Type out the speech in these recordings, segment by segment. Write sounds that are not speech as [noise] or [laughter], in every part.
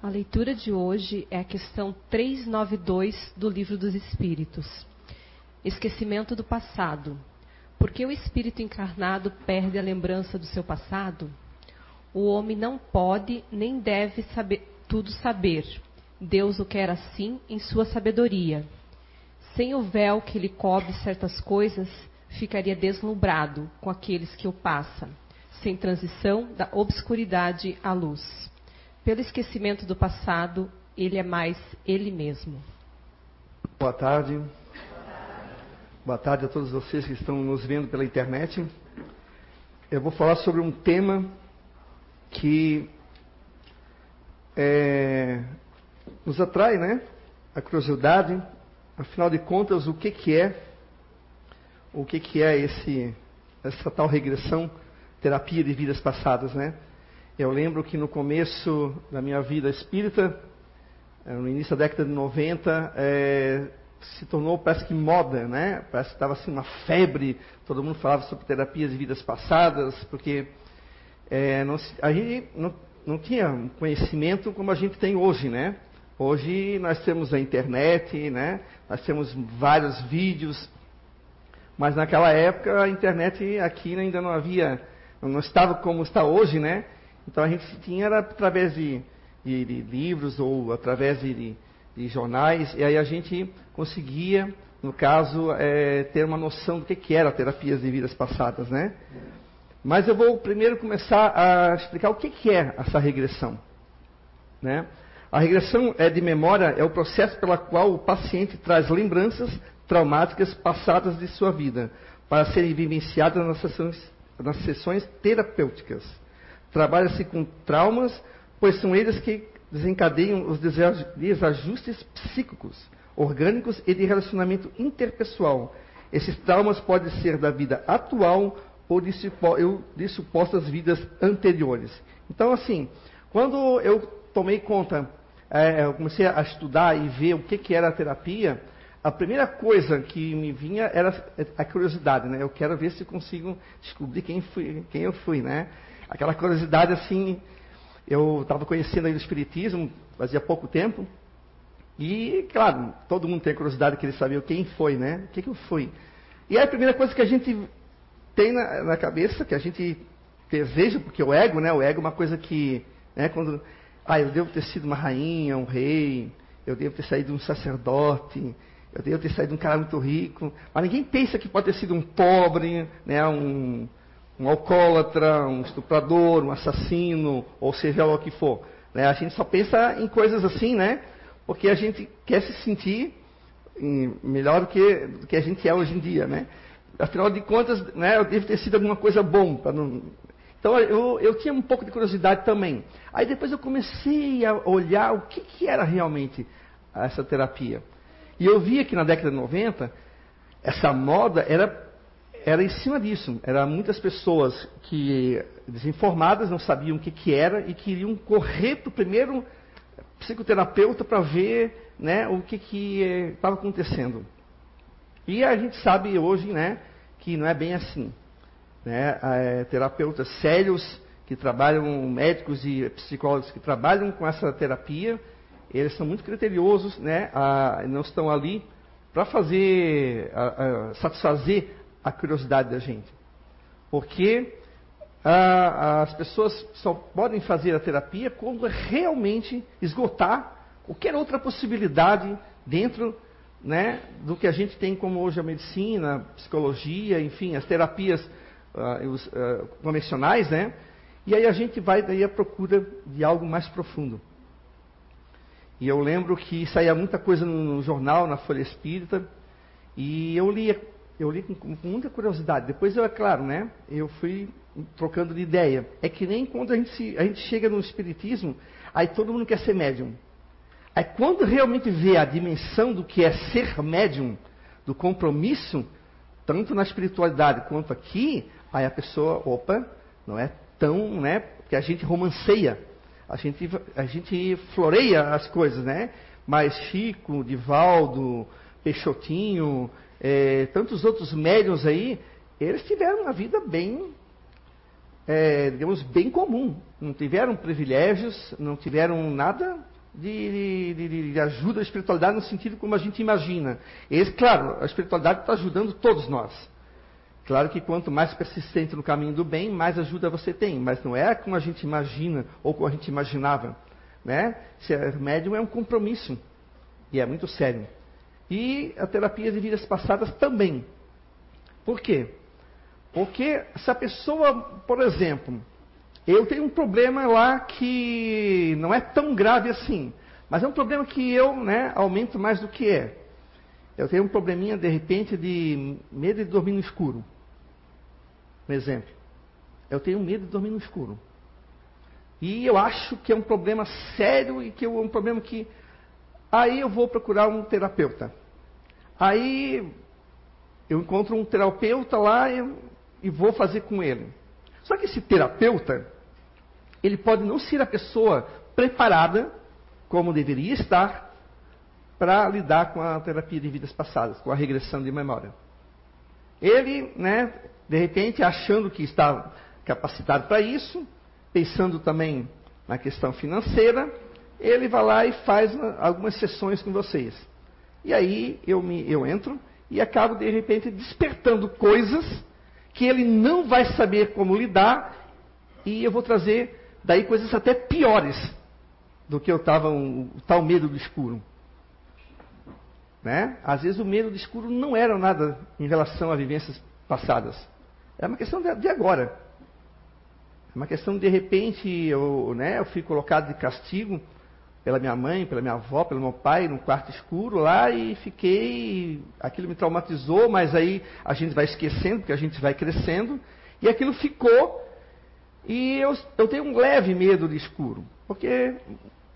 A leitura de hoje é a questão 392 do Livro dos Espíritos. Esquecimento do passado. Por que o espírito encarnado perde a lembrança do seu passado? O homem não pode nem deve saber, tudo saber. Deus o quer assim em sua sabedoria. Sem o véu que lhe cobre certas coisas, ficaria deslumbrado com aqueles que o passam, sem transição da obscuridade à luz. Pelo esquecimento do passado, ele é mais ele mesmo. Boa tarde. Boa tarde a todos vocês que estão nos vendo pela internet. Eu vou falar sobre um tema que é, nos atrai, né? A curiosidade. Afinal de contas, o que, que é? O que, que é esse, essa tal regressão, terapia de vidas passadas, né? Eu lembro que no começo da minha vida espírita, eh, no início da década de 90, é, se tornou, parece que moda, né? Parece que estava assim uma febre, todo mundo falava sobre terapias de vidas passadas, porque é, não, a gente não, não tinha conhecimento como a gente tem hoje, né? Hoje nós temos a internet, né? Nós temos vários vídeos, mas naquela época a internet aqui ainda não havia, não estava como está hoje, né? Então a gente tinha era através de, de, de livros ou através de, de, jornais, e aí a gente conseguia, no caso, é, ter uma noção do que, que era terapias de vidas passadas, né? Mas eu vou primeiro começar a explicar o que, que é essa regressão. Né? A regressão é de memória é o processo pela qual o paciente traz lembranças traumáticas passadas de sua vida para serem vivenciadas nas sessões, nas sessões terapêuticas. Trabalha-se com traumas, pois são eles que desencadeiam os desajustes psíquicos, orgânicos e de relacionamento interpessoal. Esses traumas podem ser da vida atual ou de, de supostas vidas anteriores. Então, assim, quando eu tomei conta, é, eu comecei a estudar e ver o que, que era a terapia, a primeira coisa que me vinha era a curiosidade, né? Eu quero ver se consigo descobrir quem, fui, quem eu fui, né? Aquela curiosidade assim. Eu estava conhecendo aí o Espiritismo fazia pouco tempo. E, claro, todo mundo tem curiosidade de querer saber quem foi, né? O que, que eu fui. E aí a primeira coisa que a gente tem na, na, cabeça, que a gente deseja, porque o ego, né? O ego é uma coisa que, né? Quando, ah, eu devo ter sido uma rainha, um rei, eu devo ter saído um sacerdote, eu devo ter saído um cara muito rico. Mas ninguém pensa que pode ter sido um pobre, né? Um, um alcoólatra, um estuprador, um assassino, ou seja lá o que for. Né? A gente só pensa em coisas assim, né? Porque a gente quer se sentir melhor do que, do que a gente é hoje em dia, né? Afinal de contas, né, eu devo ter sido alguma coisa bom. Não... Então eu, eu tinha um pouco de curiosidade também. Aí depois eu comecei a olhar o que, que era realmente essa terapia. E eu via que na década de 90, essa moda era era em cima disso. Eram muitas pessoas que, desinformadas, não sabiam o que, que era e queriam correr para o primeiro psicoterapeuta para ver né, o que estava acontecendo. E a gente sabe hoje né, que não é bem assim. Né? É, terapeutas sérios que trabalham, médicos e psicólogos que trabalham com essa terapia, eles são muito criteriosos, né? Ah, não estão ali para fazer, a, a, satisfazer a curiosidade da gente. Porque ah, as pessoas só podem fazer a terapia quando realmente esgotar qualquer outra possibilidade dentro né, do que a gente tem como hoje a medicina, a psicologia, enfim, as terapias ah, os, ah, convencionais, né? E aí a gente vai daí à procura de algo mais profundo. E eu lembro que saía muita coisa no jornal, na Folha Espírita, e eu lia eu li com, com, muita curiosidade. Depois, eu, é claro, né, eu fui trocando de ideia. É que nem quando a gente, se, a gente chega no Espiritismo, aí todo mundo quer ser médium. Aí quando realmente vê a dimensão do que é ser médium, do compromisso, tanto na espiritualidade quanto aqui, aí a pessoa, opa, não é tão, né, que a gente romanceia, a gente, a gente floreia as coisas, né? Mas Chico, Divaldo, Peixotinho, é, tantos outros médiums aí, eles tiveram uma vida bem, é, digamos, bem comum. Não tiveram privilégios, não tiveram nada de, de, de, ajuda à espiritualidade no sentido como a gente imagina. Esse, claro, a espiritualidade está ajudando todos nós. Claro que quanto mais persistente no caminho do bem, mais ajuda você tem, mas não é como a gente imagina ou como a gente imaginava. Né? Ser médium é um compromisso e é muito sério. E a terapia de vidas passadas também. Por quê? Porque se a pessoa, por exemplo, eu tenho um problema lá que não é tão grave assim, mas é um problema que eu né, aumento mais do que é. Eu tenho um probleminha, de repente, de medo de dormir no escuro. Um exemplo. Eu tenho medo de dormir no escuro. E eu acho que é um problema sério e que é um problema que. Aí eu vou procurar um terapeuta. Aí eu encontro um terapeuta lá e, e vou fazer com ele. Só que esse terapeuta, ele pode não ser a pessoa preparada, como deveria estar, para lidar com a terapia de vidas passadas, com a regressão de memória. Ele, né, de repente, achando que está capacitado para isso, pensando também na questão financeira, ele vai lá e faz algumas sessões com vocês. E aí eu, me, eu entro e acabo, de repente, despertando coisas que ele não vai saber como lidar e eu vou trazer daí coisas até piores do que eu estava, um, o tal medo do escuro. Né? Às vezes o medo do escuro não era nada em relação a vivências passadas. É uma questão de, de agora. É uma questão de, de repente, eu, né, eu fui colocado de castigo pela minha mãe, pela minha avó, pelo meu pai, num quarto escuro lá e fiquei. Aquilo me traumatizou, mas aí a gente vai esquecendo, porque a gente vai crescendo, e aquilo ficou. E eu, eu tenho um leve medo de escuro, porque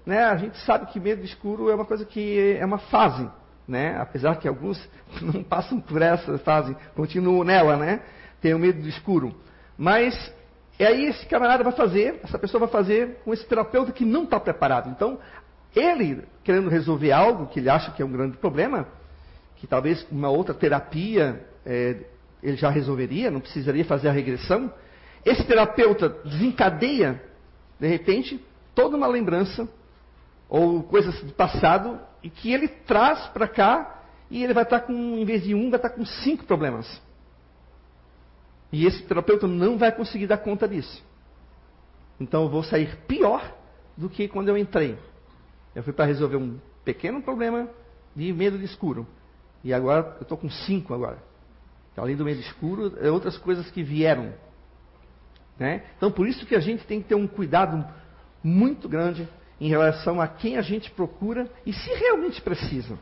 né, a gente sabe que medo de escuro é uma coisa que é uma fase, né? Apesar que alguns [laughs] não passam por essa fase, continuam nela, né? Tenho medo do escuro. Mas e aí esse camarada vai fazer, essa pessoa vai fazer com esse terapeuta que não está preparado. Então, ele querendo resolver algo que ele acha que é um grande problema, que talvez uma outra terapia é, ele já resolveria, não precisaria fazer a regressão. Esse terapeuta desencadeia, de repente, toda uma lembrança ou coisas do passado e que ele traz para cá e ele vai estar com, em vez de um, vai estar com cinco problemas. E esse terapeuta não vai conseguir dar conta disso. Então eu vou sair pior do que quando eu entrei. Eu fui para resolver um pequeno problema de medo de escuro. E agora eu estou com cinco agora. Além do medo escuro, é outras coisas que vieram. Né? Então por isso que a gente tem que ter um cuidado muito grande em relação a quem a gente procura e se realmente precisa.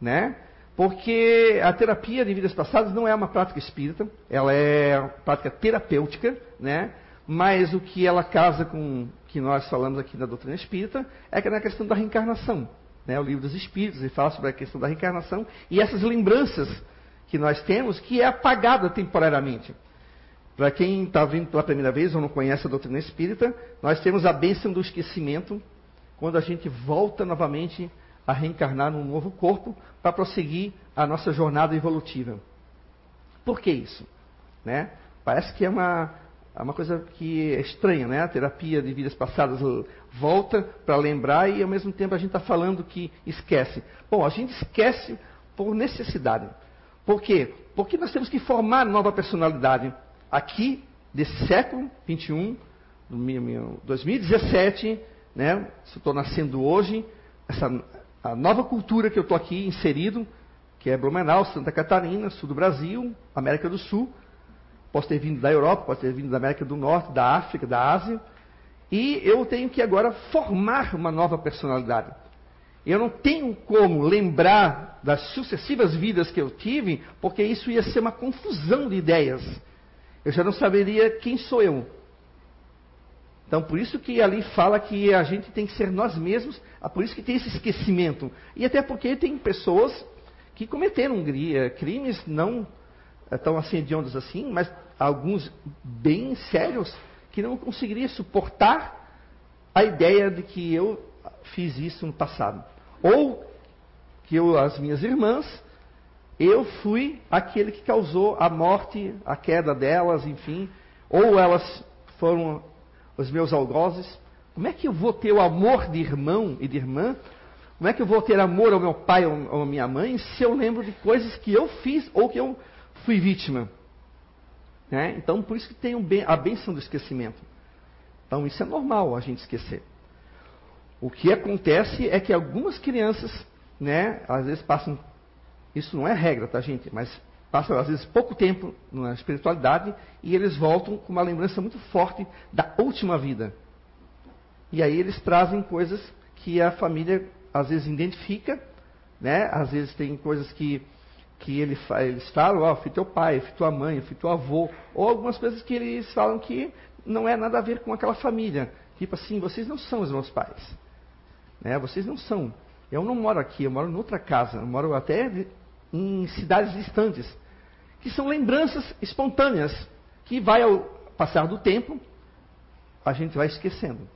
Né? Porque a terapia de vidas passadas não é uma prática espírita, ela é uma prática terapêutica, né? mas o que ela casa com o que nós falamos aqui na doutrina espírita é que na questão da reencarnação. Né? O livro dos espíritos ele fala sobre a questão da reencarnação e essas lembranças que nós temos que é apagada temporariamente. Para quem está vindo pela primeira vez ou não conhece a doutrina espírita, nós temos a bênção do esquecimento quando a gente volta novamente a reencarnar num novo corpo para prosseguir a nossa jornada evolutiva. Por que isso? Né? Parece que é uma, é uma coisa que é estranha, né? A terapia de vidas passadas volta para lembrar e ao mesmo tempo a gente está falando que esquece. Bom, a gente esquece por necessidade. Por quê? Porque nós temos que formar nova personalidade aqui, desse século 21, 2017, né? Estou nascendo hoje, essa a nova cultura que eu estou aqui inserido, que é Blumenau, Santa Catarina, sul do Brasil, América do Sul. Posso ter vindo da Europa, posso ter vindo da América do Norte, da África, da Ásia. E eu tenho que agora formar uma nova personalidade. Eu não tenho como lembrar das sucessivas vidas que eu tive, porque isso ia ser uma confusão de ideias. Eu já não saberia quem sou eu. Então, por isso que ali fala que a gente tem que ser nós mesmos, ah, por isso que tem esse esquecimento. E até porque tem pessoas que cometeram eh, crimes não eh, tão assim assim, mas alguns bem sérios, que não conseguiria suportar a ideia de que eu fiz isso no passado. Ou que eu, as minhas irmãs, eu fui aquele que causou a morte, a queda delas, enfim, ou elas foram os meus algozes, Como é que eu vou ter o amor de irmão e de irmã? Como é que eu vou ter amor ao meu pai ou à minha mãe se eu lembro de coisas que eu fiz ou que eu fui vítima? Né? Então, por isso que tem a benção do esquecimento. Então, isso é normal a gente esquecer. O que acontece é que algumas crianças, né, às vezes passam. Isso não é regra, tá, gente? Mas passam, às vezes, pouco tempo na espiritualidade e eles voltam com uma lembrança muito forte da última vida. E aí eles trazem coisas que a família às vezes identifica, né? Às vezes tem coisas que, que ele, eles falam, ó, oh, fui teu pai, fui tua mãe, fui teu avô, ou algumas coisas que eles falam que não é nada a ver com aquela família. Tipo assim, vocês não são os meus pais. Né? Vocês não são. Eu não moro aqui, eu moro em outra casa, eu moro até em cidades distantes, que são lembranças espontâneas, que vai ao passar do tempo, a gente vai esquecendo.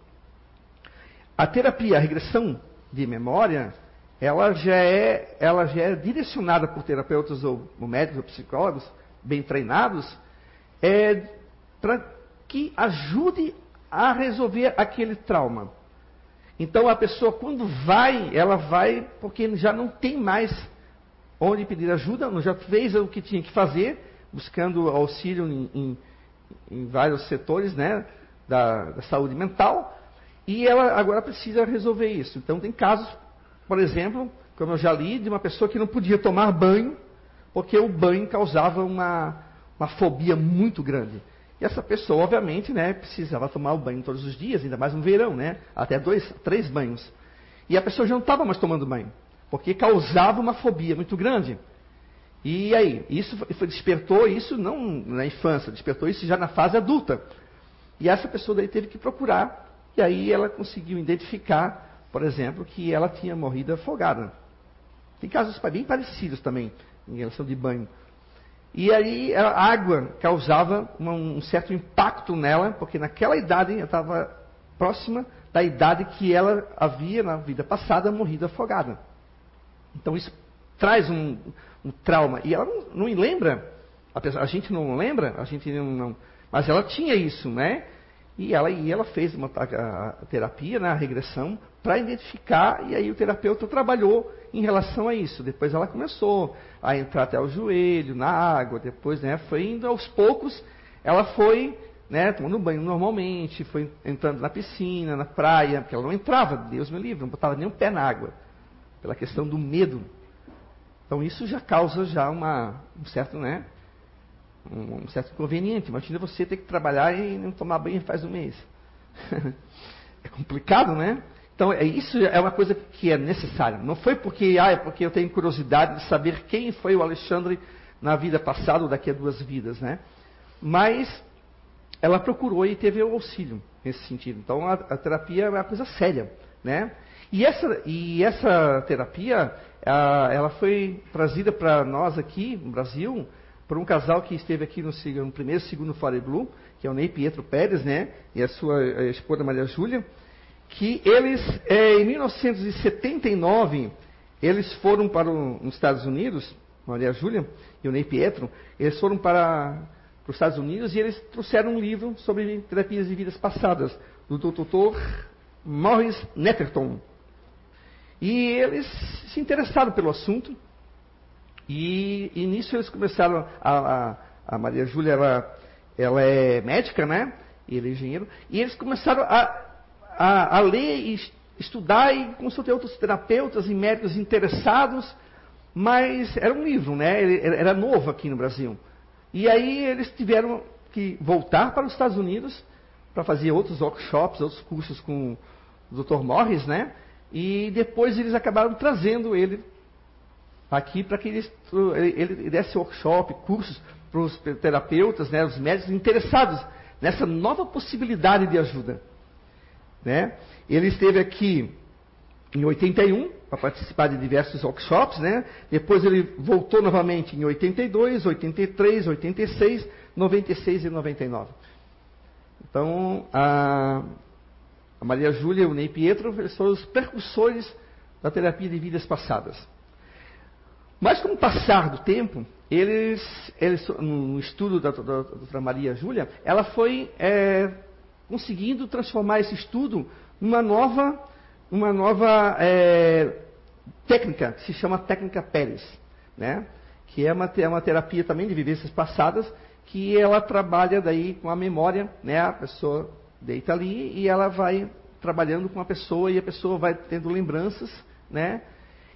A terapia, a regressão de memória, ela já é, ela já é direcionada por terapeutas ou, médicos ou psicólogos bem treinados, é, para que ajude a resolver aquele trauma. Então a pessoa quando vai, ela vai porque já não tem mais onde pedir ajuda, já fez o que tinha que fazer, buscando auxílio em, em, em vários setores né, da, da saúde mental, e ela agora precisa resolver isso. Então, tem casos, por exemplo, como eu já li, de uma pessoa que não podia tomar banho, porque o banho causava uma, uma fobia muito grande. E essa pessoa, obviamente, né, precisava tomar o banho todos os dias, ainda mais no verão, né? Até dois, três banhos. E a pessoa já não estava mais tomando banho, porque causava uma fobia muito grande. E aí, isso despertou isso não na infância, despertou isso já na fase adulta. E essa pessoa daí teve que procurar e aí ela conseguiu identificar, por exemplo, que ela tinha morrido afogada. Tem casos bem parecidos também, em relação de banho. E aí a água causava um certo impacto nela, porque naquela idade ela estava próxima da idade que ela havia, na vida passada, morrido afogada. Então isso traz um, um trauma. E ela não, não lembra, a, a gente não lembra, a gente não, não, mas ela tinha isso, né? E ela, e ela fez uma a, a terapia, né, a regressão, para identificar, e aí o terapeuta trabalhou em relação a isso. Depois ela começou a entrar até o joelho, na água, depois né, foi indo aos poucos, ela foi né, tomando banho normalmente, foi entrando na piscina, na praia, porque ela não entrava, Deus me livre, não botava nem pé na água, pela questão do medo. Então isso já causa já uma, um certo, né, um certo inconveniente. Imagina você ter que trabalhar e não tomar banho faz um mês. [laughs] é complicado, né? Então, é, isso é uma coisa que é necessária. Não foi porque, ah, é porque eu tenho curiosidade de saber quem foi o Alexandre na vida passada ou daqui a duas vidas, né? Mas ela procurou e teve o auxílio nesse sentido. Então, a, a terapia é uma coisa séria, né? E essa, e essa terapia, ela foi trazida para nós aqui no Brasil por um casal que esteve aqui no, no primeiro segundo Fire Blue, que é o Ney Pietro Pérez, né? E a sua esposa Maria Júlia, que eles, é, em 1979, eles foram para os Estados Unidos, Maria Júlia e o Ney Pietro, eles foram para, para os Estados Unidos e eles trouxeram um livro sobre terapias de vidas passadas, do Dr. Morris Netterton. E eles se interessaram pelo assunto, e, e nisso eles começaram, a, a, a Maria Júlia, ela, ela é médica, né? E ele é engenheiro. E eles começaram a, a, a ler e estudar e consultar outros terapeutas e médicos interessados, mas era um livro, né? Era, era novo aqui no Brasil. E aí eles tiveram que voltar para os Estados Unidos para fazer outros workshops, outros cursos com o Dr. Morris, né? E depois eles acabaram trazendo ele aqui para que ele, ele desse workshop, cursos para os terapeutas, né, os médicos interessados nessa nova possibilidade de ajuda. Né? Ele esteve aqui em 81 para participar de diversos workshops, né? Depois ele voltou novamente em 82, 83, 86, 96 e 99. Então, a, Maria Júlia e o Ney Pietro foram os precursores da terapia de vidas passadas. Mas com o passar do tempo, eles, eles no estudo da, da, doutora Maria Júlia, ela foi é, conseguindo transformar esse estudo uma nova, uma nova é, técnica, que se chama técnica Pérez, né? que é uma, é uma terapia também de vivências passadas, que ela trabalha daí com a memória, né? a pessoa deita ali e ela vai trabalhando com a pessoa e a pessoa vai tendo lembranças, né?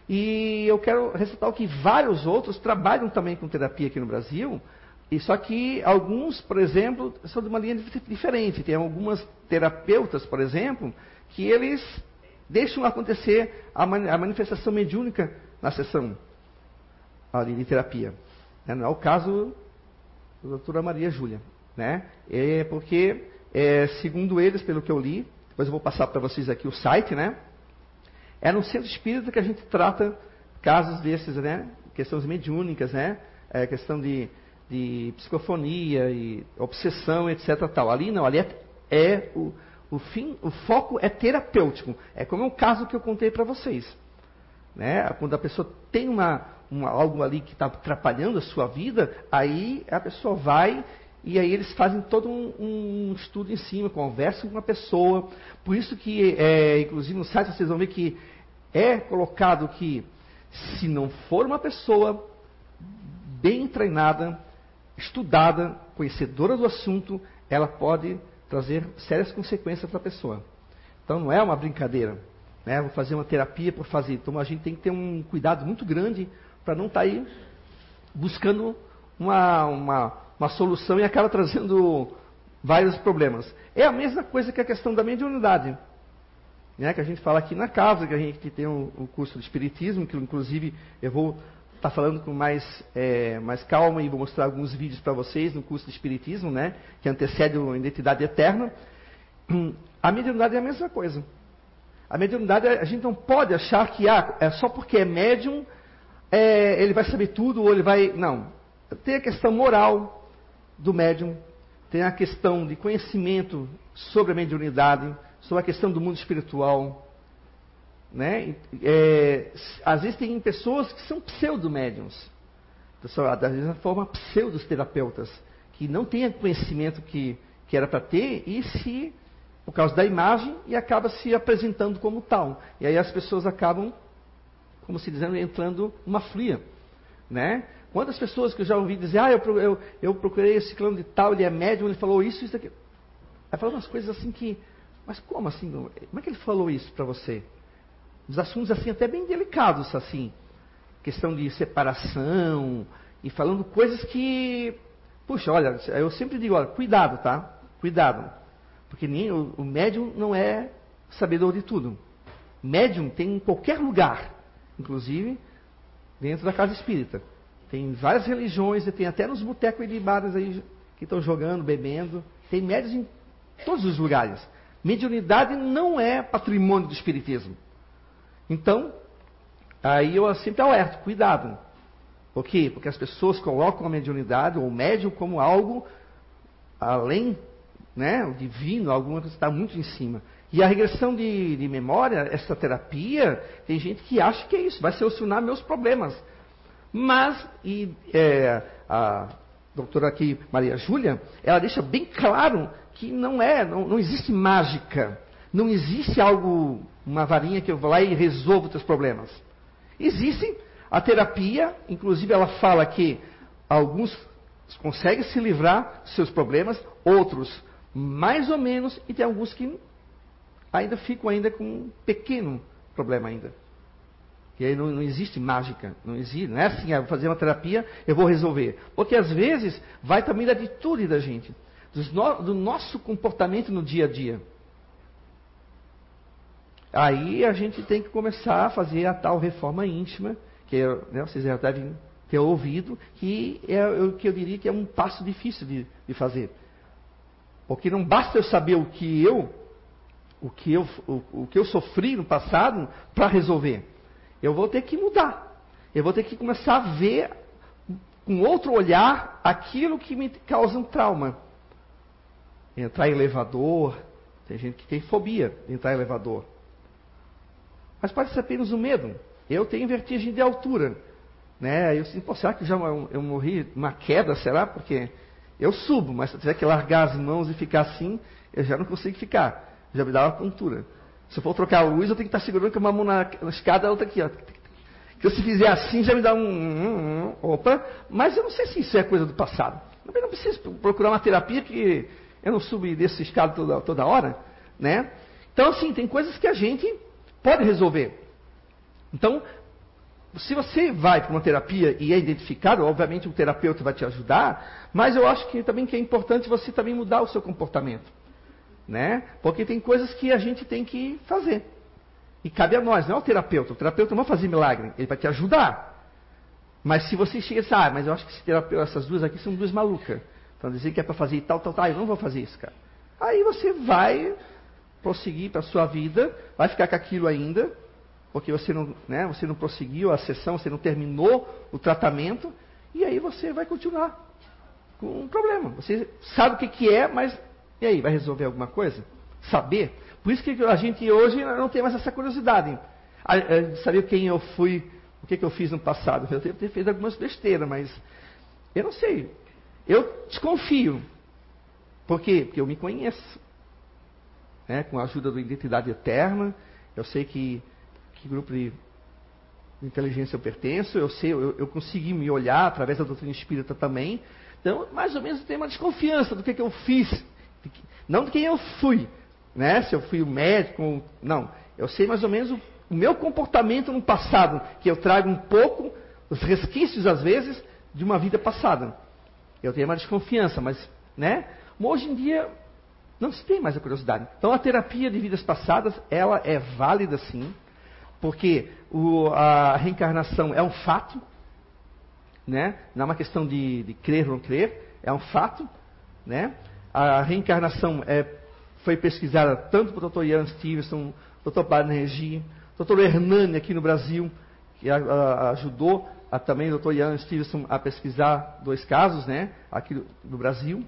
E eu quero ressaltar que vários outros trabalham também com terapia aqui no Brasil, e só que alguns, por exemplo, são de uma linha diferente. Tem algumas terapeutas, por exemplo, que eles deixam acontecer a, manifestação mediúnica na sessão ali de terapia. Né? Não é o caso da doutora Maria Júlia. Né? É porque, é, segundo eles, pelo que eu li, depois eu vou passar para vocês aqui o site, né? É no centro espírita que a gente trata casos desses, né? Questões mediúnicas, né? É, questão de, de psicofonia e obsessão, etc. Tal. Ali não, ali é, é o, o fim, o foco é terapêutico. É como o caso que eu contei para vocês. Né? Quando a pessoa tem uma, uma algo ali que está atrapalhando a sua vida, aí a pessoa vai e aí eles fazem todo um, um estudo em cima, conversam com a pessoa. Por isso que, é, inclusive no site vocês vão ver que é colocado que se não for uma pessoa bem treinada, estudada, conhecedora do assunto, ela pode trazer sérias consequências para a pessoa. Então não é uma brincadeira. Né? Vou fazer uma terapia por fazer. Então a gente tem que ter um cuidado muito grande para não estar tá aí buscando uma, uma, uma solução e acaba trazendo vários problemas. É a mesma coisa que a questão da mediunidade. Né, que a gente fala aqui na casa, que a gente tem o, o curso de Espiritismo, que inclusive eu vou estar tá falando com mais, é, mais calma e vou mostrar alguns vídeos para vocês no curso de Espiritismo, né, que antecede a Identidade Eterna. A mediunidade é a mesma coisa. A mediunidade, a gente não pode achar que ah, é só porque é médium, é, ele vai saber tudo ou ele vai. Não. Tem a questão moral do médium, tem a questão de conhecimento sobre a mediunidade, sobre a questão do mundo espiritual. Né? É, às vezes tem pessoas que são pseudo-médiums, às vezes forma pseudo-terapeutas, que não têm o conhecimento que, que era para ter e se, por causa da imagem, e acaba se apresentando como tal. E aí as pessoas acabam, como se dizendo, entrando numa fria. Né? Quantas pessoas que eu já ouvi dizer, ah, eu, eu, eu procurei esse clã de tal, ele é médium, ele falou isso, isso, aqui. Aí falou umas coisas assim que, mas como assim? Como é que ele falou isso para você? Os assuntos assim até bem delicados, assim. Questão de separação, e falando coisas que, puxa, olha, eu sempre digo, olha, cuidado, tá? Cuidado. Porque nem, o, o médium não é sabedor de tudo. Médium tem em qualquer lugar, inclusive dentro da casa espírita. Tem várias religiões, tem até nos botecos de bares aí que estão jogando, bebendo. Tem médios em todos os lugares. Mediunidade não é patrimônio do espiritismo. Então, aí eu sempre alerto, cuidado. Por quê? Porque as pessoas colocam a mediunidade ou o médium como algo além, né, o divino, alguma coisa está muito em cima. E a regressão de, de memória, essa terapia, tem gente que acha que é isso, vai solucionar meus problemas. Mas, e, é, a doutora aqui, Maria Júlia, ela deixa bem claro que não é, não, não existe mágica. Não existe algo, uma varinha que eu vou lá e resolvo os teus problemas. Existe a terapia, inclusive ela fala que alguns conseguem se livrar dos seus problemas, outros mais ou menos, e tem alguns que ainda ficam ainda com um pequeno problema ainda. E aí não, não, existe mágica, não existe, não é assim, ah, vou fazer uma terapia, eu vou resolver. Porque às vezes vai também da atitude da gente, no, do nosso comportamento no dia a dia. Aí a gente tem que começar a fazer a tal reforma íntima, que né, vocês já devem ter ouvido, que é o que eu diria que é um passo difícil de, de fazer. Porque não basta eu saber o que eu, o que eu, o, o que eu sofri no passado para resolver. Eu vou ter que mudar. Eu vou ter que começar a ver com outro olhar aquilo que me causa um trauma. Entrar em elevador. Tem gente que tem fobia de entrar em elevador. Mas pode ser apenas um medo. Eu tenho vertigem de altura. Né? Eu sinto, será que já eu, morri uma queda, será? Porque eu subo, mas se eu tiver que largar as mãos e ficar assim, eu já não consigo ficar. Já me dá uma pontura. Se eu for trocar a luz, eu tenho que estar segurando com uma mão na, na escada a outra aqui, ó. Que se fizer assim, já me dá um, um, um, Opa, mas eu não sei se isso é coisa do passado. Eu não preciso procurar uma terapia que eu não subo desse escada toda, toda hora, né? Então, assim, tem coisas que a gente pode resolver. Então, se você vai para uma terapia e é identificado, obviamente o terapeuta vai te ajudar, mas eu acho que também que é importante você também mudar o seu comportamento, né? Porque tem coisas que a gente tem que fazer. E cabe a nós, não é o terapeuta. O terapeuta não vai fazer milagre, ele vai te ajudar. Mas se você chega e diz, ah, mas eu acho que esse terapeuta, essas duas aqui são duas malucas. Então dizer que é para fazer tal, tal, tal, eu não vou fazer isso, cara. Aí você vai prosseguir para sua vida, vai ficar com aquilo ainda, porque você não, né, você não prosseguiu a sessão, você não terminou o tratamento, e aí você vai continuar com um problema. Você sabe o que, que é, mas e aí, vai resolver alguma coisa? Saber? Por isso que a gente hoje não tem mais essa curiosidade. Saber quem eu fui, o que, que eu fiz no passado. Eu devo ter feito algumas besteiras, mas eu não sei. Eu desconfio. Por quê? Porque eu me conheço. Né? Com a ajuda da identidade eterna, eu sei que, que grupo de inteligência eu pertenço, eu sei, eu, eu consegui me olhar através da doutrina espírita também. Então, mais ou menos, eu tenho uma desconfiança do que, que eu fiz. Não de quem eu fui, né? Se eu fui o médico, não. Eu sei mais ou menos o, meu comportamento no passado, que eu trago um pouco, os resquícios às vezes, de uma vida passada. Eu tenho uma desconfiança, mas, né? Hoje em dia, não se tem mais a curiosidade. Então, a terapia de vidas passadas, ela é válida sim, porque o, a reencarnação é um fato, né? Não é uma questão de, de crer ou não crer, é um fato, né? A reencarnação é foi pesquisada tanto pelo Dr. Ian Stevenson, Dr. Banerjee, Dr. Hernani aqui no Brasil, que a, a, ajudou a, também o Dr. Ian Stevenson a pesquisar dois casos, né, aqui no, no Brasil.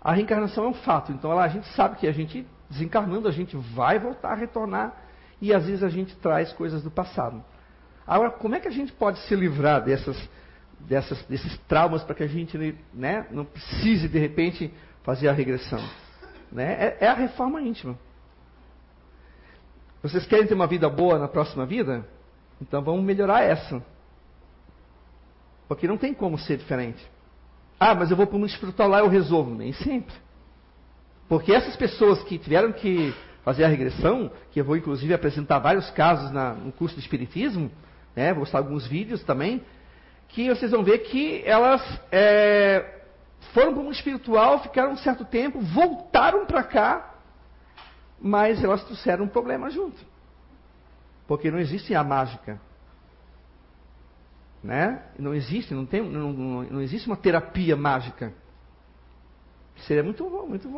A reencarnação é um fato, então a gente sabe que a gente, desencarnando, a gente vai voltar a retornar e às vezes a gente traz coisas do passado. Agora, como é que a gente pode se livrar dessas, dessas, desses traumas para que a gente né, não precise, de repente, fazer a regressão? Né? É, é a reforma íntima. Vocês querem ter uma vida boa na próxima vida? Então vamos melhorar essa. Porque não tem como ser diferente. Ah, mas eu vou para um espiritual lá e eu resolvo. Nem sempre. Porque essas pessoas que tiveram que fazer a regressão, que eu vou inclusive apresentar vários casos na, no curso de Espiritismo, né, vou mostrar alguns vídeos também, que vocês vão ver que elas é, foram para o mundo espiritual, ficaram um certo tempo, voltaram para cá, mas elas trouxeram um problema junto. Porque não existe a mágica. Né? Não existe, não, tem, não, não, não existe uma terapia mágica. Seria muito, muito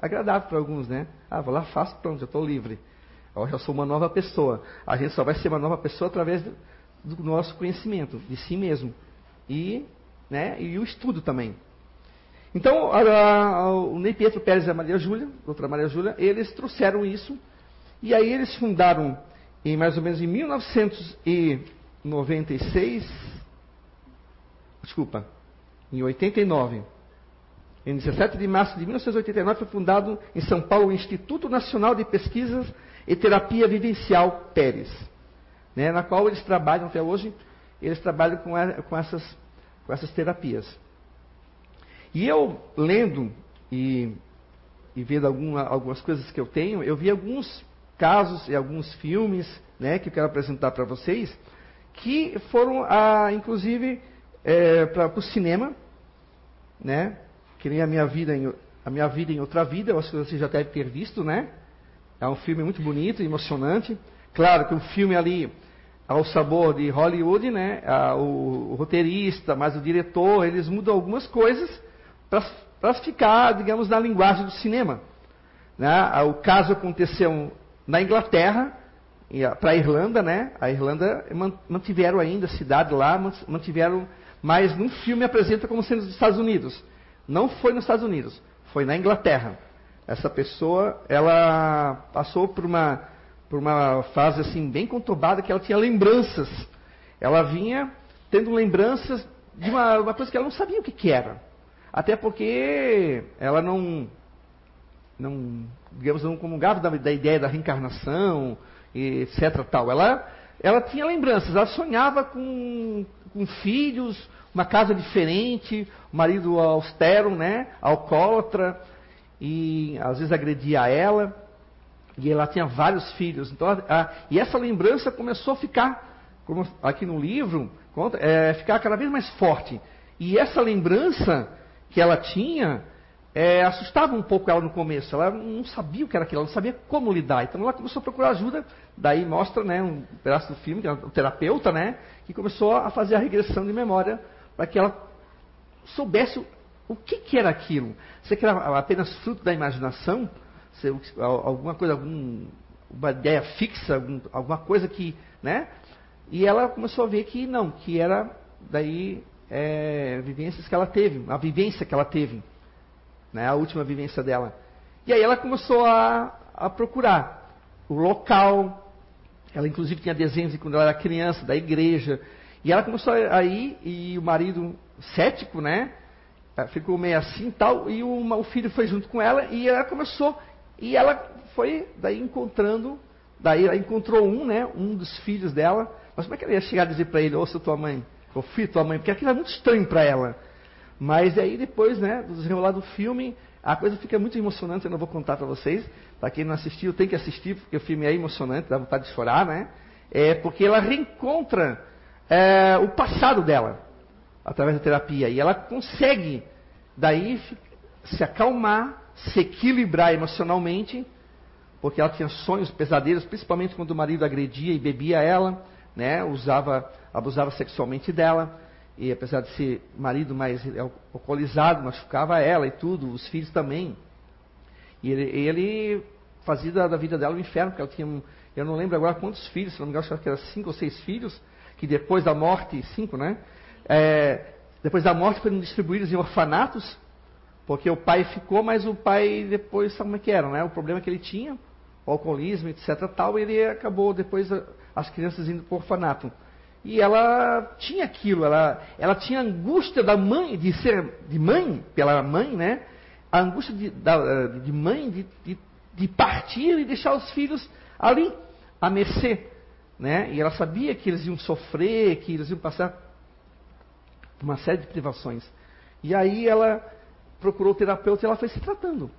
agradável para alguns, né? Ah, vou lá, faço, pronto, já estou livre. Eu já sou uma nova pessoa. A gente só vai ser uma nova pessoa através do nosso conhecimento de si mesmo. E, né, e o estudo também. Então, a, a, o Ney Pietro Pérez e a Maria Júlia, a doutora Maria Júlia, eles trouxeram isso. E aí eles fundaram, em mais ou menos em 1996, desculpa, em 89, em 17 de março de 1989 foi fundado em São Paulo o Instituto Nacional de Pesquisas e Terapia Vivencial Pérez, né, na qual eles trabalham até hoje, eles trabalham com, a, com, essas, com essas terapias. E eu, lendo e, e vendo alguma, algumas coisas que eu tenho, eu vi alguns casos e alguns filmes né, que eu quero apresentar para vocês, que foram, ah, inclusive, é, para o cinema, né, que nem a minha, vida em, a minha Vida em Outra Vida, eu acho que você já deve ter visto, né? É um filme muito bonito, emocionante. Claro que o filme ali, ao sabor de Hollywood, né? Ah, o, o roteirista, mas o diretor, eles mudam algumas coisas, para ficar, digamos, na linguagem do cinema. Né? O caso aconteceu na Inglaterra, para a Irlanda, né? A Irlanda mantiveram ainda a cidade lá, mantiveram, mas no filme apresenta como sendo dos Estados Unidos. Não foi nos Estados Unidos, foi na Inglaterra. Essa pessoa, ela passou por uma, por uma fase assim bem conturbada que ela tinha lembranças. Ela vinha tendo lembranças de uma, uma coisa que ela não sabia o que, que era. Até porque ela não, não digamos, não comungava da, da ideia da reencarnação, etc. Tal. Ela, ela tinha lembranças, ela sonhava com, com filhos, uma casa diferente, marido austero, né, alcoólatra, e às vezes agredia ela, e ela tinha vários filhos. Então, a, e essa lembrança começou a ficar, como aqui no livro, conta, é, ficar cada vez mais forte. E essa lembrança que ela tinha é, assustava um pouco ela no começo. Ela não sabia o que era aquilo, ela não sabia como lidar. Então ela começou a procurar ajuda. Daí mostra né, um pedaço do filme, que é o terapeuta, né, que começou a fazer a regressão de memória para que ela soubesse o, o que, que, era aquilo. Se era apenas fruto da imaginação, alguma coisa, algum, uma ideia fixa, algum, alguma coisa que. Né? E ela começou a ver que não, que era daí é, vivências que ela teve, a vivência que ela teve, né, a última vivência dela. E aí ela começou a, a procurar o local. Ela inclusive tinha desenhos de quando ela era criança, da igreja. E ela começou a ir, e o marido cético, né? Ficou meio assim tal, e o filho foi junto com ela, e ela começou, e ela foi daí encontrando, daí ela encontrou um, né? Um dos filhos dela. Mas como é que ela ia chegar a dizer para ele, ouça tua mãe, o filho tua mãe, porque aquilo é muito estranho para ela. Mas aí depois, né, do desenrolar do filme, a coisa fica muito emocionante, eu não vou contar para vocês. Para quem não assistiu, tem que assistir, porque o filme é emocionante, dá vontade de chorar, né? É porque ela reencontra é, o passado dela, através da terapia. E ela consegue, daí, se acalmar, se equilibrar emocionalmente, porque ela tinha sonhos, pesadelos, principalmente quando o marido agredia e bebia ela, né? Usava abusava sexualmente dela. E apesar de ser marido mais alcoolizado, machucava ela e tudo, os filhos também. E ele, ele fazia da, da, vida dela um inferno, porque ela tinha, um, eu não lembro agora quantos filhos, se não me engano, acho que era cinco ou seis filhos, que depois da morte, cinco, né? É, depois da morte foram distribuídos em orfanatos, porque o pai ficou, mas o pai depois, sabe como é que era, né? O problema que ele tinha, o alcoolismo, etc, tal, ele acabou depois as crianças indo para o orfanato. E ela tinha aquilo, ela, ela tinha angústia da mãe, de ser de mãe, pela mãe, né? A angústia de, da, de mãe de, de, de partir e deixar os filhos ali, a mercê. Né? E ela sabia que eles iam sofrer, que eles iam passar uma série de privações. E aí ela procurou o terapeuta e ela foi se tratando.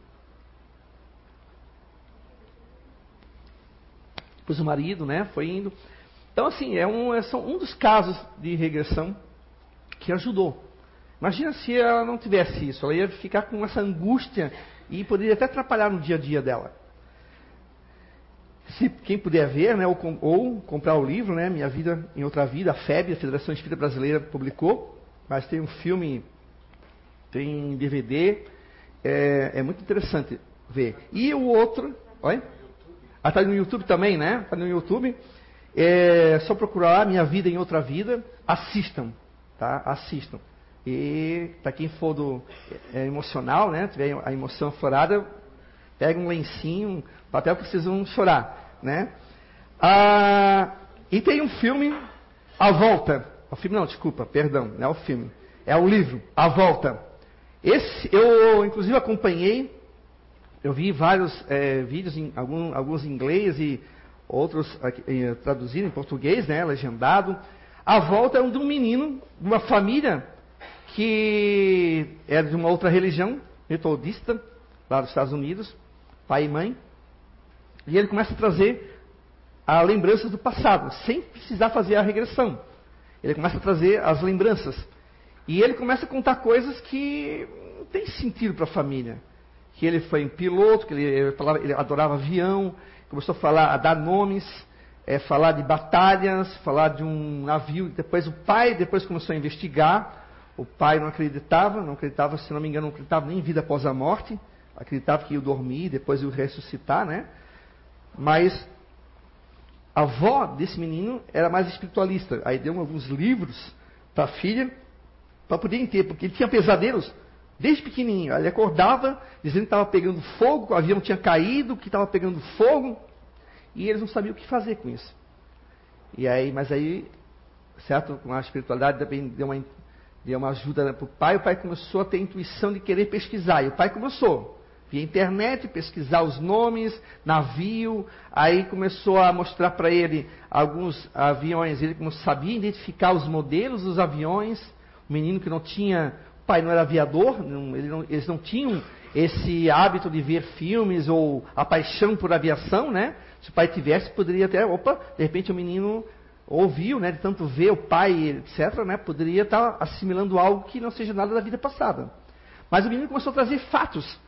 Depois o marido, né, foi indo. Então, assim, é um, é um dos casos de regressão que ajudou. Imagina se ela não tivesse isso, ela ia ficar com essa angústia e poderia até atrapalhar no dia a dia dela. Se quem puder ver, né, ou, ou, comprar o livro, né, Minha Vida em Outra Vida, a FEB, a Federação Espírita Brasileira, publicou, mas tem um filme, tem DVD, é, é muito interessante ver. E o outro, olha, ah, está no YouTube também, né? Está no YouTube. É só procurar lá Minha Vida em Outra Vida. Assistam, tá? Assistam. E para quem for do é, emocional, né? Tiver a emoção aflorada, pega um lencinho, um papel que vocês vão chorar, né? Ah, e tem um filme, A Volta. O filme não, desculpa, perdão, não é o filme. É o livro, A Volta. Esse eu inclusive acompanhei. Eu vi vários é, vídeos, em, algum, alguns em inglês e outros eh, traduzidos em português, né, legendado. A volta é de um menino, de uma família que era de uma outra religião, metodista, lá dos Estados Unidos, pai e mãe. E ele começa a trazer a lembranças do passado, sem precisar fazer a regressão. Ele começa a trazer as lembranças. E ele começa a contar coisas que não tem sentido para a família. Que ele foi um piloto, que ele, ele, falava, ele adorava avião, começou a falar, a dar nomes, é, falar de batalhas, falar de um navio. Depois o pai depois começou a investigar. O pai não acreditava, não acreditava, se não me engano, não acreditava nem em vida após a morte. Acreditava que ia dormir, depois ia ressuscitar, né? Mas a avó desse menino era mais espiritualista. Aí deu alguns livros para a filha para poder entender, porque ele tinha pesadelos desde pequenininho. Ele acordava dizendo que estava pegando fogo, o avião tinha caído, que estava pegando fogo, e eles não sabiam o que fazer com isso. E aí, mas aí, certo, com a espiritualidade também deu uma, deu uma ajuda né, para o pai, o pai começou a ter a intuição de querer pesquisar, e o pai começou. via internet, pesquisar os nomes, navio, aí começou a mostrar para ele alguns aviões, ele sabia identificar os modelos dos aviões, menino que não tinha, o pai não era aviador, não, não, eles não tinham esse hábito de ver filmes ou a paixão por aviação, né? Se o pai tivesse, poderia até, opa, de repente o menino ouviu, né, de tanto ver o pai, etc., né, poderia estar assimilando algo que não seja nada da vida passada. Mas o menino começou a trazer fatos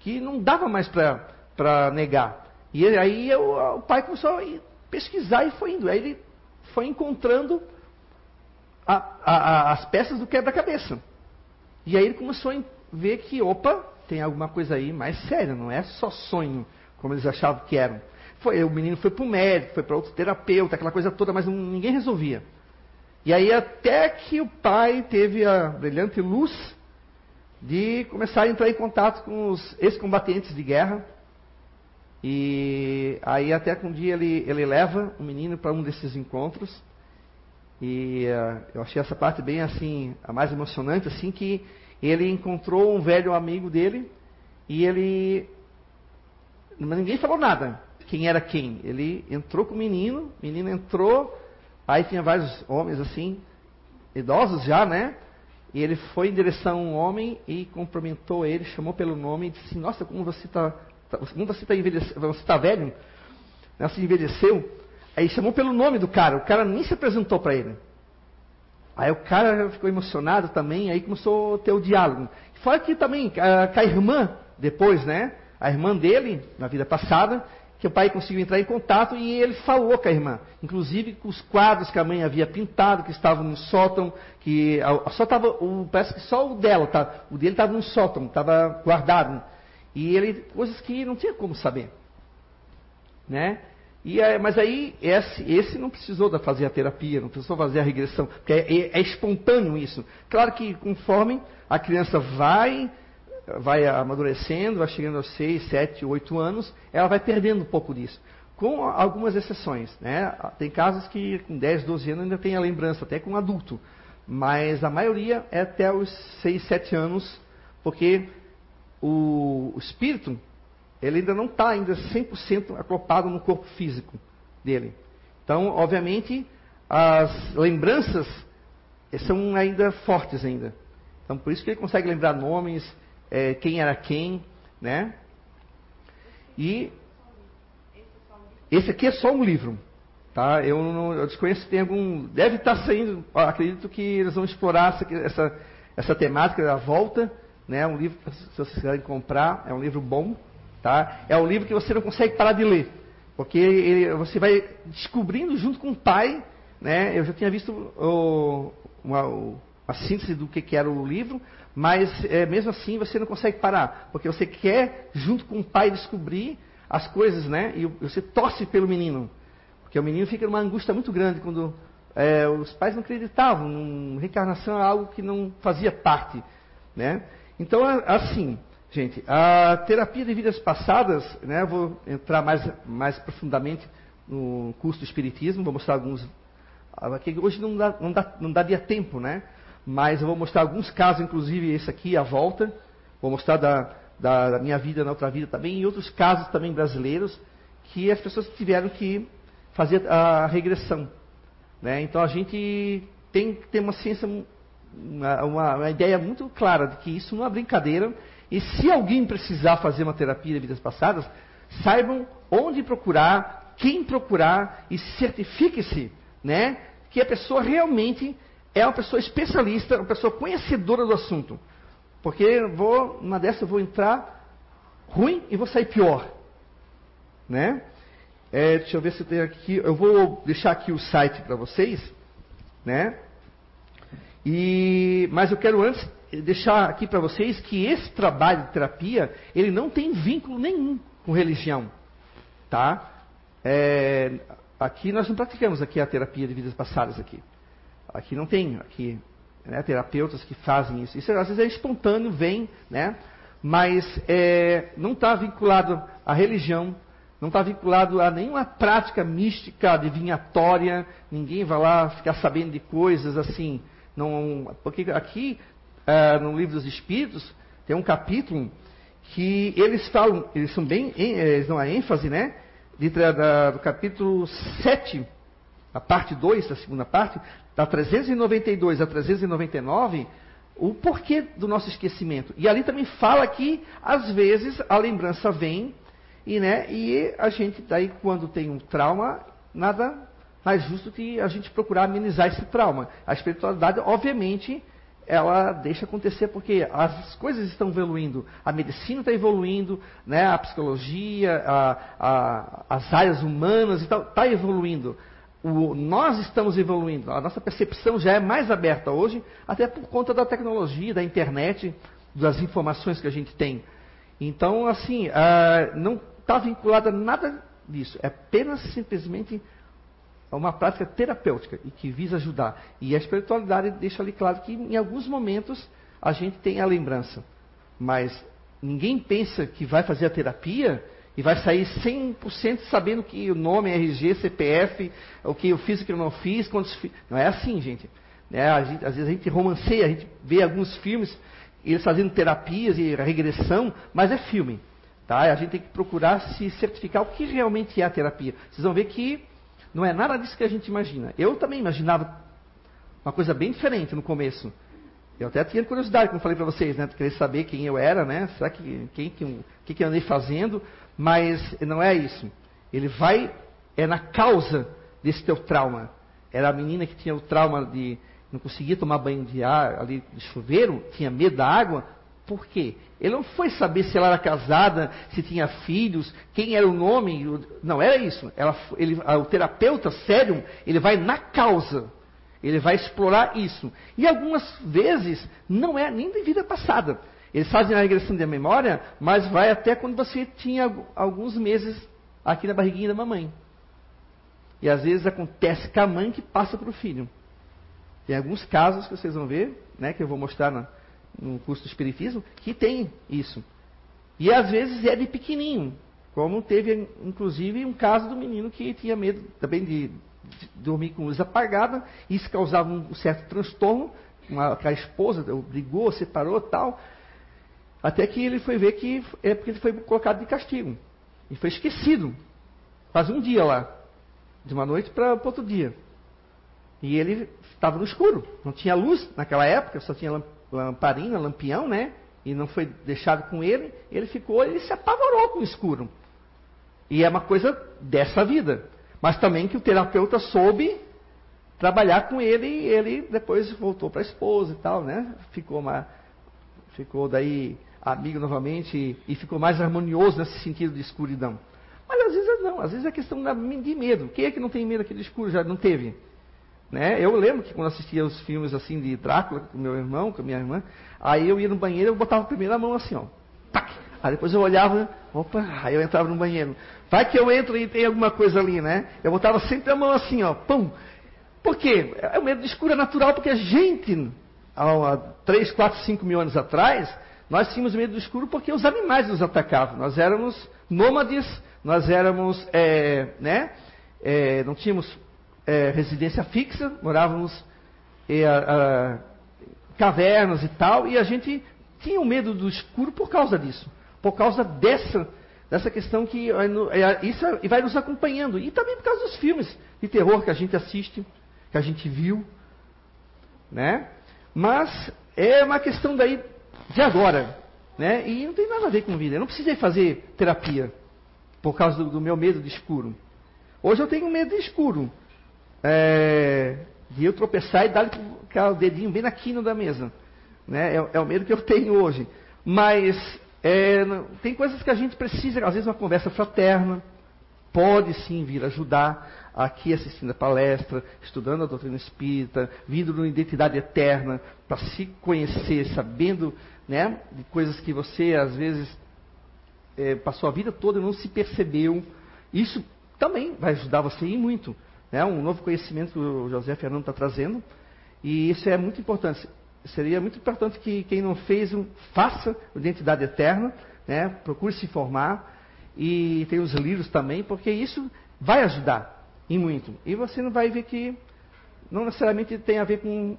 que não dava mais para negar. E aí eu, o pai começou a pesquisar e foi indo. Aí ele foi encontrando a, a, as peças do quebra-cabeça. E aí ele começou a ver que, opa, tem alguma coisa aí mais séria, não é só sonho, como eles achavam que eram. Foi, o menino foi para o médico, foi para outro terapeuta, aquela coisa toda, mas ninguém resolvia. E aí até que o pai teve a brilhante luz de começar a entrar em contato com os ex-combatentes de guerra. E aí até que um dia ele, ele leva o menino para um desses encontros. E uh, eu achei essa parte bem assim, a mais emocionante, assim, que ele encontrou um velho amigo dele e ele. Mas ninguém falou nada quem era quem. Ele entrou com o menino, o menino entrou, aí tinha vários homens assim, idosos já, né? E ele foi em direção a um homem e cumprimentou ele, chamou pelo nome e disse assim, nossa, como você está tá, como você está envelhecendo, você está velho, né? você envelheceu. Aí chamou pelo nome do cara, o cara nem se apresentou para ele. Aí o cara ficou emocionado também, aí começou a ter o diálogo. Fora que também, com a irmã, depois, né? A irmã dele, na vida passada, que o pai conseguiu entrar em contato e ele falou com a irmã, inclusive com os quadros que a mãe havia pintado, que estavam no sótão, que só estava, parece que só o dela, tá, o dele estava no sótão, estava guardado. E ele, coisas que não tinha como saber. Né? E, mas aí, esse, esse, não precisou fazer a terapia, não precisou fazer a regressão, porque é, é, é espontâneo isso. Claro que conforme a criança vai vai amadurecendo, vai chegando aos 6, 7, 8 anos, ela vai perdendo um pouco disso. Com algumas exceções. Né? Tem casos que com 10, 12 anos ainda tem a lembrança, até com adulto. Mas a maioria é até os 6, 7 anos, porque o, o espírito ele ainda não está ainda 100% acoplado no corpo físico dele. Então, obviamente, as lembranças são ainda fortes ainda. Então, por isso que ele consegue lembrar nomes, é, quem era quem, né? E esse aqui é só um livro, tá? Eu, não, eu desconheço se tem algum, deve estar saindo. Acredito que eles vão explorar essa, essa, essa temática da volta, né? Um livro se vocês quiserem comprar, é um livro bom, tá? É um livro que você não consegue parar de ler, porque ele, você vai descobrindo junto com o pai, né? Eu já tinha visto o, uma, a síntese do que, que era o livro, mas é, mesmo assim você não consegue parar, porque você quer, junto com o pai, descobrir as coisas, né? E você torce pelo menino. Porque o menino fica numa angústia muito grande quando é, os pais não acreditavam. Num, reencarnação é algo que não fazia parte, né? Então, assim, gente, a terapia de vidas passadas, né? Vou entrar mais, mais profundamente no curso do Espiritismo, vou mostrar alguns. Aqui, hoje não dá, não, dá, não daria tempo, né? mas eu vou mostrar alguns casos, inclusive esse aqui, a volta. Vou mostrar da, da, da, minha vida na outra vida também, e outros casos também brasileiros, que as pessoas tiveram que fazer a regressão. Né? Então a gente tem que ter uma ciência, uma, uma, ideia muito clara de que isso não é brincadeira, e se alguém precisar fazer uma terapia de vidas passadas, saibam onde procurar, quem procurar, e certifique-se né, que a pessoa realmente é uma pessoa especialista, uma pessoa conhecedora do assunto. Porque vou, uma dessa eu vou entrar ruim e vou sair pior. Né? É, deixa eu ver se tem aqui. Eu vou deixar aqui o site para vocês. Né? E, mas eu quero antes deixar aqui para vocês que esse trabalho de terapia, ele não tem vínculo nenhum com religião. Tá? É, aqui nós não praticamos aqui a terapia de vidas passadas aqui. Aqui não tem, aqui, né, terapeutas que fazem isso. Isso às vezes é espontâneo, vem, né? Mas é, não está vinculado à religião, não está vinculado a nenhuma prática mística, adivinhatória. Ninguém vai lá ficar sabendo de coisas assim. Não, porque aqui, é, no livro dos Espíritos, tem um capítulo que eles falam, eles são bem, eles dão a ênfase, né? De, da, do capítulo 7, a parte 2, da segunda parte, da 392 a 399, o porquê do nosso esquecimento. E ali também fala que, às vezes, a lembrança vem e, né, e a gente, daí, quando tem um trauma, nada mais justo que a gente procurar amenizar esse trauma. A espiritualidade, obviamente, ela deixa acontecer porque as coisas estão evoluindo, a medicina está evoluindo, né, a psicologia, a, a, as áreas humanas está evoluindo. O, nós estamos evoluindo, a nossa percepção já é mais aberta hoje, até por conta da tecnologia, da internet, das informações que a gente tem. Então, assim, uh, não está vinculada nada disso, é apenas simplesmente é uma prática terapêutica e que visa ajudar. E a espiritualidade deixa ali claro que em alguns momentos a gente tem a lembrança. Mas ninguém pensa que vai fazer a terapia e vai sair 100% sabendo que o nome, RG, CPF, o que eu fiz, o que eu não fiz, Não é assim, gente. É, gente. Às vezes a gente romanceia, a gente vê alguns filmes, eles fazendo terapias e regressão, mas é filme. Tá? A gente tem que procurar se certificar o que realmente é a terapia. Vocês vão ver que não é nada disso que a gente imagina. Eu também imaginava uma coisa bem diferente no começo. Eu até tinha curiosidade, como falei para vocês, né? Querer saber quem eu era, né? Será que quem que, que eu andei fazendo? Mas não é isso. Ele vai é na causa desse teu trauma. Era a menina que tinha o trauma de não conseguia tomar banho de ar ali de chuveiro, tinha medo da água. Por quê? Ele não foi saber se ela era casada, se tinha filhos, quem era o nome. Não era isso. Ela, ele, o terapeuta sério, ele vai na causa. Ele vai explorar isso. E algumas vezes não é nem de vida passada. Eles fazem a regressão da memória, mas vai até quando você tinha alguns meses aqui na barriguinha da mamãe. E às vezes acontece com a mãe que passa para o filho. Tem alguns casos que vocês vão ver, né, que eu vou mostrar na, no curso do Espiritismo, que tem isso. E às vezes é de pequenininho, como teve inclusive um caso do menino que tinha medo também de, de dormir com luz apagada, isso causava um certo transtorno, uma, a esposa brigou, separou tal, até que ele foi ver que é porque ele foi colocado de castigo. E foi esquecido. Quase um dia lá. De uma noite para outro dia. E ele estava no escuro. Não tinha luz naquela época, só tinha lamparina, lampião, né? E não foi deixado com ele, ele ficou, ele se apavorou com o escuro. E é uma coisa dessa vida. Mas também que o terapeuta soube trabalhar com ele e ele depois voltou para a esposa e tal, né? Ficou, uma, ficou daí amigo novamente e, ficou mais harmonioso nesse sentido de escuridão. Mas às vezes não, às vezes é questão de medo. Quem é que não tem medo daquele escuro? Já não teve? Né? Eu lembro que quando assistia os filmes assim de Drácula com meu irmão, com a minha irmã, aí eu ia no banheiro eu botava a primeira mão assim, ó. Tac! Aí depois eu olhava, opa, aí eu entrava no banheiro. Vai que eu entro e tem alguma coisa ali, né? Eu botava sempre a mão assim, ó, pum. Por quê? É o medo de escuro é natural, porque a gente, há 3, 4, 5 mil anos atrás, nós tínhamos medo do escuro porque os animais nos atacavam. Nós éramos nômades, nós éramos, é, né? É, não tínhamos é, residência fixa, morávamos em cavernas e tal, e a gente tinha um medo do escuro por causa disso, por causa dessa, dessa questão que é, é, isso vai nos acompanhando, e também por causa dos filmes de terror que a gente assiste, que a gente viu, né? Mas é uma questão daí de agora, né? E não tem nada a ver com vida. Eu não precisei fazer terapia por causa do, do meu medo de escuro. Hoje eu tenho medo de escuro, é, de eu tropeçar e dar o dedinho bem na quina da mesa. Né? É, é, o medo que eu tenho hoje. Mas é, tem coisas que a gente precisa, às vezes uma conversa fraterna, pode sim vir ajudar aqui assistindo a palestra, estudando a doutrina espírita, vindo numa identidade eterna, para se conhecer, sabendo né, de coisas que você às vezes é, passou a vida toda e não se percebeu. Isso também vai ajudar você e muito né, um novo conhecimento que o José Fernando está trazendo. E isso é muito importante. Seria muito importante que quem não fez, um, faça Identidade Eterna, né, procure se informar. E tem os livros também, porque isso vai ajudar e muito. E você não vai ver que não necessariamente tem a ver com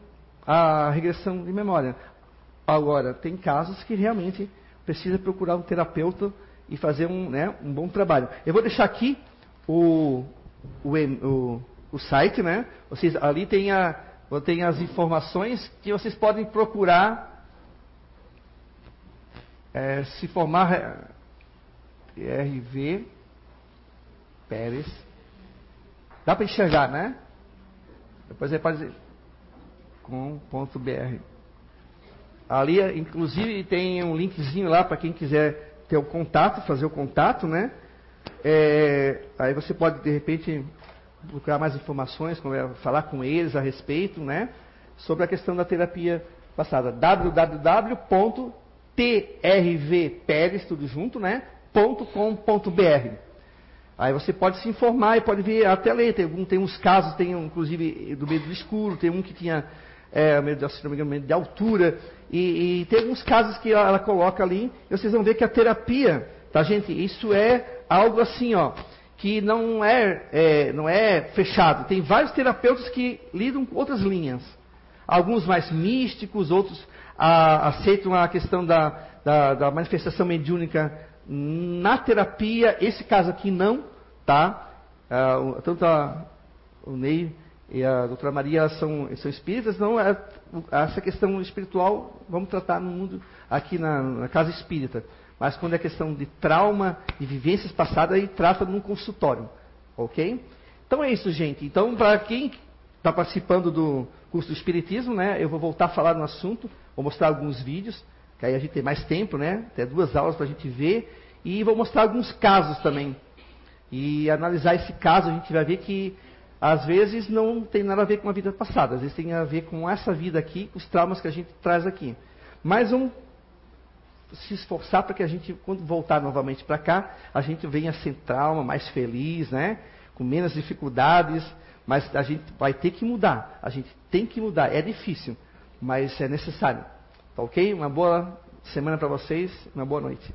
a regressão de memória. Agora, tem casos que realmente precisa procurar um terapeuta e fazer um, né, um bom trabalho. Eu vou deixar aqui o, o, o, o site, né? Vocês, ali tem, a, tem as informações que vocês podem procurar é, se formar é, RV Pérez. Dá para enxergar, né? Depois é para com.br. Ali, inclusive, tem um linkzinho lá para quem quiser ter o contato, fazer o contato, né? É, aí você pode, de repente, procurar mais informações, falar com eles a respeito, né? Sobre a questão da terapia passada. www.trvperes, tudo junto, né? .com.br. Aí você pode se informar e pode ver até ler. Tem, tem uns casos, tem inclusive do medo do escuro, tem um que tinha é, medo, se não me engano, de altura. E, e, tem alguns casos que ela, ela coloca ali, e vocês vão ver que a terapia, tá gente, isso é algo assim, ó, que não é, é, não é fechado. Tem vários terapeutas que lidam com outras linhas. Alguns mais místicos, outros a, aceitam a questão da, da, da manifestação mediúnica na terapia. Esse caso aqui não, tá? Uh, tanto a, o Ney e a doutora Maria são, são espíritas, não é, essa questão espiritual vamos tratar no mundo aqui na, na, casa espírita. Mas quando é questão de trauma e vivências passadas, aí trata num consultório. Ok? Então é isso, gente. Então, para quem está participando do curso do Espiritismo, né, eu vou voltar a falar no assunto, vou mostrar alguns vídeos, que aí a gente tem mais tempo, né? Até duas aulas para a gente ver. E vou mostrar alguns casos também. E analisar esse caso, a gente vai ver que às vezes não tem nada a ver com a vida passada, às vezes tem a ver com essa vida aqui, os traumas que a gente traz aqui. Mas vamos se esforçar para que a gente, quando voltar novamente para cá, a gente venha sem trauma, mais feliz, né? com menos dificuldades, mas a gente vai ter que mudar, a gente tem que mudar, é difícil, mas é necessário. Tá ok? Uma boa semana para vocês, uma boa noite.